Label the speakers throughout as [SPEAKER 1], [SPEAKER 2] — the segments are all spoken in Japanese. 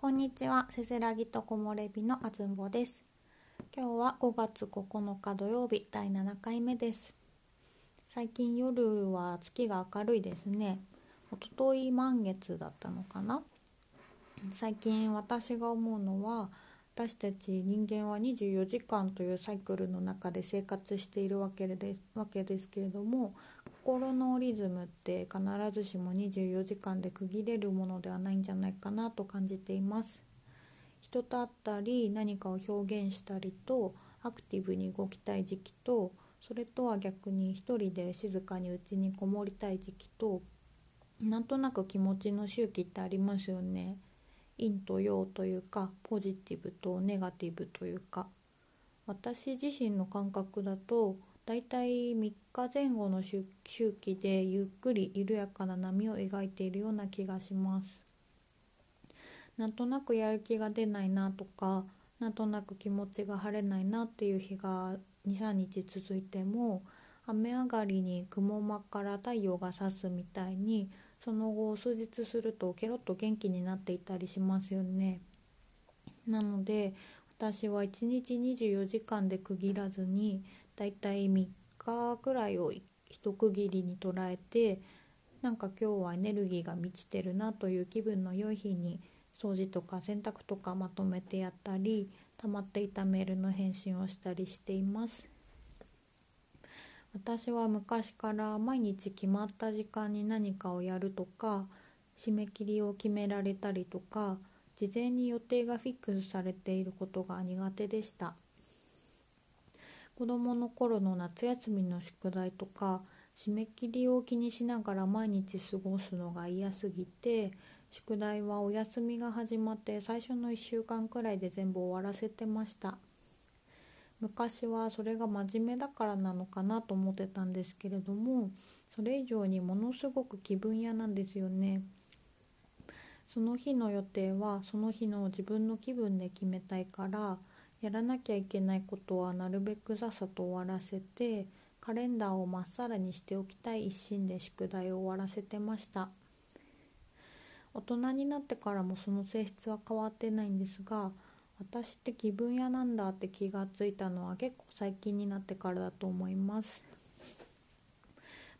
[SPEAKER 1] こんにちは、せせらぎと木漏れ日のあずんぼです。今日は5月9日土曜日第7回目です。最近夜は月が明るいですね。おととい満月だったのかな。最近私が思うのは私たち人間は24時間というサイクルの中で生活しているわけですわけですけれども心のリズムって必ずしも24時間で区切れるものではないんじゃないかなと感じています。人と会ったり何かを表現したりとアクティブに動きたい時期とそれとは逆に一人で静かに家にこもりたい時期となんとなく気持ちの周期ってありますよね。陰と陽というかポジティブとネガティブというか。私自身の感覚だとだいたい3日前後の周期でゆっくり緩やかな波を描いているような気がしますなんとなくやる気が出ないなとかなんとなく気持ちが晴れないなっていう日が23日続いても雨上がりに雲間から太陽が差すみたいにその後数日するとケロッと元気になっていたりしますよね。なので私は1日24時間で区切らずにだいたい3日くらいを一区切りに捉えてなんか今日はエネルギーが満ちてるなという気分の良い日に掃除とか洗濯とかまとめてやったり溜まっていたメールの返信をしたりしています私は昔から毎日決まった時間に何かをやるとか締め切りを決められたりとか事前に予定がフィックスされていることが苦手でした。子どもの頃の夏休みの宿題とか締め切りを気にしながら毎日過ごすのが嫌すぎて宿題はお休みが始まって最初の1週間くらいで全部終わらせてました。昔はそれが真面目だからなのかなと思ってたんですけれどもそれ以上にものすごく気分屋なんですよね。その日の予定はその日の自分の気分で決めたいからやらなきゃいけないことはなるべくさっさと終わらせてカレンダーをまっさらにしておきたい一心で宿題を終わらせてました。大人になってからもその性質は変わってないんですが私って気分屋なんだって気がついたのは結構最近になってからだと思います。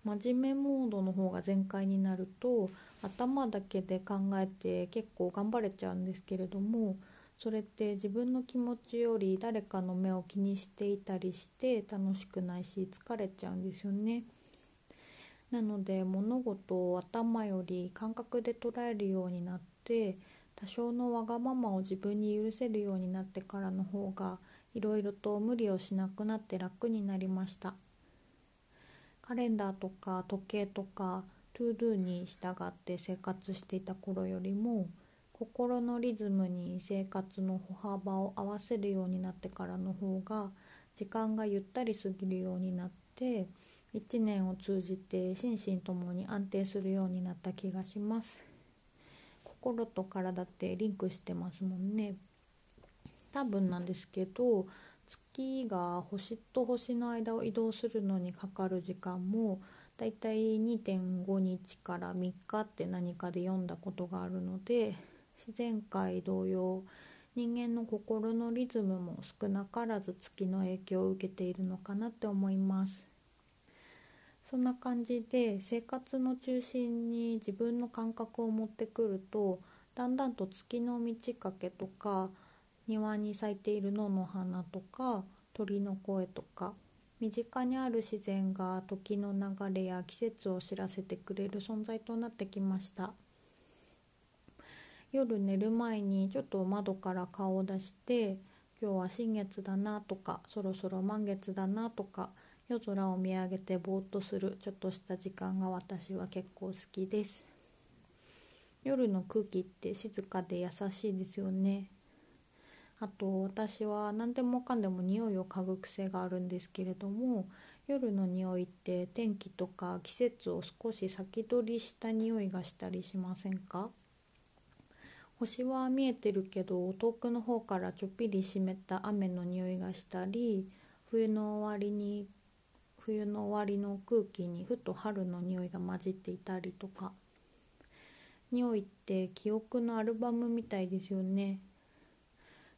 [SPEAKER 1] 真面目モードの方が全開になると頭だけで考えて結構頑張れちゃうんですけれどもそれって自分の気持ちより誰かの目を気にしていたりして楽しくないし疲れちゃうんですよね。なので物事を頭より感覚で捉えるようになって多少のわがままを自分に許せるようになってからの方がいろいろと無理をしなくなって楽になりましたカレンダーとか時計とか To Do に従って生活していた頃よりも心のリズムに生活の歩幅を合わせるようになってからの方が時間がゆったり過ぎるようになって1年を通じて心身ともに安定するようになった気がします。心と体ってリンクしてますもんね。多分なんですけど月が星と星の間を移動するのにかかる時間もだいたい2.5日から3日って何かで読んだことがあるので自然界同様人間の心のリズムも少なからず月の影響を受けているのかなって思いますそんな感じで生活の中心に自分の感覚を持ってくるとだんだんと月の満ち欠けとか庭に咲いている野の花とか鳥の声とか身近にある自然が時の流れや季節を知らせてくれる存在となってきました。夜寝る前にちょっと窓から顔を出して今日は新月だなとかそろそろ満月だなとか夜空を見上げてぼーっとするちょっとした時間が私は結構好きです。夜の空気って静かで優しいですよね。あと私は何でもかんでも匂いを嗅ぐ癖があるんですけれども夜の匂いって天気とか季節を少し先取りした匂いがしたりしませんか？星は見えてるけど遠くの方からちょっぴり湿った雨の匂いがしたり冬の終わりに冬の終わりの空気にふと春の匂いが混じっていたりとか。匂いって記憶のアルバムみたいですよね。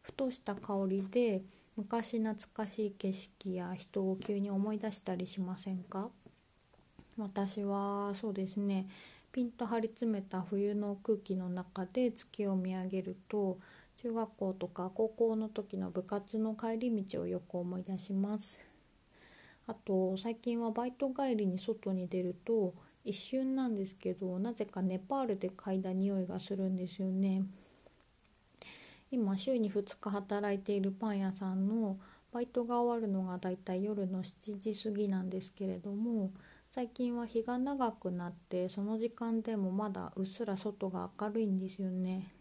[SPEAKER 1] ふとした香りで昔懐かしい景色や人を急に思い出したりしませんか？私はそうですね。ピンと張り詰めた冬の空気の中で月を見上げると中学校とか高校の時の部活の帰り道をよく思い出します。あと最近はバイト帰りに外に出ると一瞬なんですけどなぜかネパールで嗅いだ匂いがするんですよね。今週に2日働いているパン屋さんのバイトが終わるのがだいたい夜の7時過ぎなんですけれども最近は日が長くなってその時間でもまだうっすら外が明るいんですよね。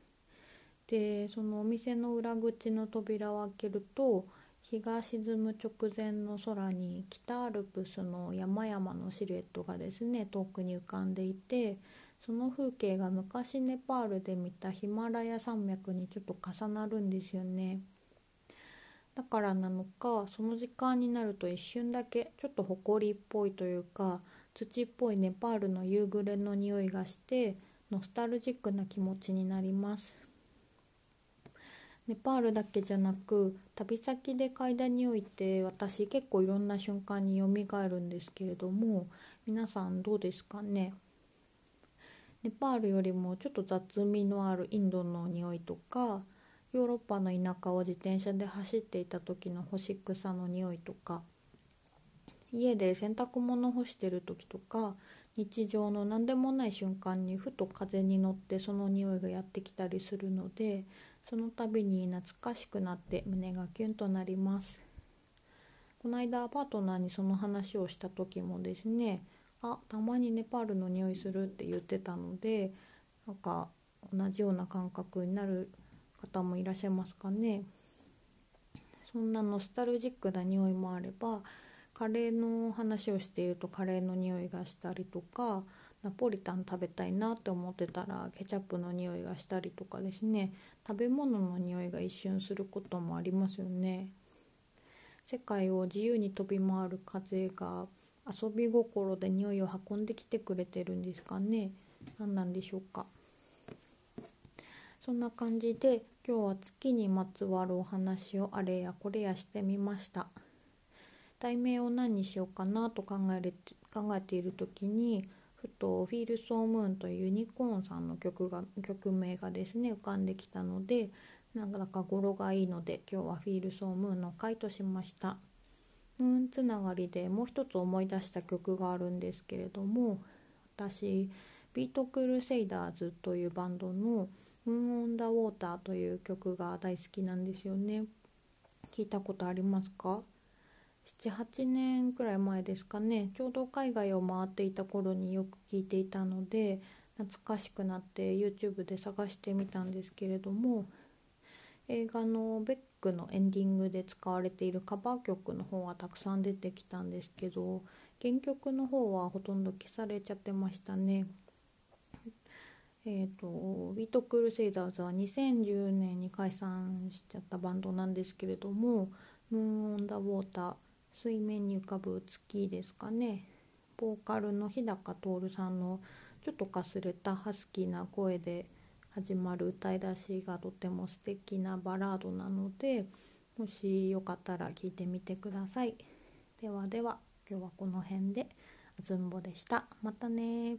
[SPEAKER 1] でそのお店の裏口の扉を開けると日が沈む直前の空に北アルプスの山々のシルエットがですね遠くに浮かんでいてその風景が昔ネパールで見たヒマラヤ山脈にちょっと重なるんですよね。だからなのかその時間になると一瞬だけちょっと埃っぽいというか土っぽいネパールの夕暮れの匂いがしてノスタルジックな気持ちになります。ネパールだけじゃなく旅先で嗅いだ匂いって私結構いろんな瞬間によみがえるんですけれども皆さんどうですかね？ネパールよりもちょっと雑味のあるインドの匂いとかヨーロッパの田舎を自転車で走っていた時の干し草の匂いとか家で洗濯物干してる時とか日常の何でもない瞬間にふと風に乗ってその匂いがやってきたりするのでその度に懐かしくなって胸がキュンとなります。この間パートナーにその話をした時もですねあたまにネパールの匂いするって言ってたのでなんか同じような感覚になる方もいらっしゃいますかね。そんなノスタルジックな匂いもあればカレーの話をしているとカレーの匂いがしたりとかナポリタン食べたいなって思ってたらケチャップの匂いがしたりとかですね。食べ物の匂いが一瞬することもありますよね。世界を自由に飛び回る風が遊び心で匂いを運んできてくれてるんですかね。何なんでしょうか。そんな感じで今日は月にまつわるお話をあれやこれやしてみました題名を何にしようかなと考える考えている時にふと「フィール・ソー・ムーン」というユニコーンさんの曲が曲名がですね浮かんできたのでなんだか語呂がいいので今日は「フィール・ソー・ムーン」の回としました。ムーンつながりでもう一つ思い出した曲があるんですけれども私 BEAT CRUSADERS というバンドの「 Moon on the Water」という曲が大好きなんですよね。聞いたことありますか？7、8年くらい前ですかねちょうど海外を回っていた頃によく聞いていたので懐かしくなって YouTube で探してみたんですけれども映画の「ベック」のエンディングで使われているカバー曲の方がたくさん出てきたんですけど原曲の方はほとんど消されちゃってましたね。えーと、ビート・クルセイダーズは2010年に解散しちゃったバンドなんですけれども「ムーン・オン・ダ・ウォーター」水面に浮かぶ月ですかね。ボーカルの日高徹さんのちょっとかすれたハスキーな声で始まる歌い出しがとても素敵なバラードなのでもしよかったら聴いてみてください。ではでは今日はこの辺であずんぼでした。またね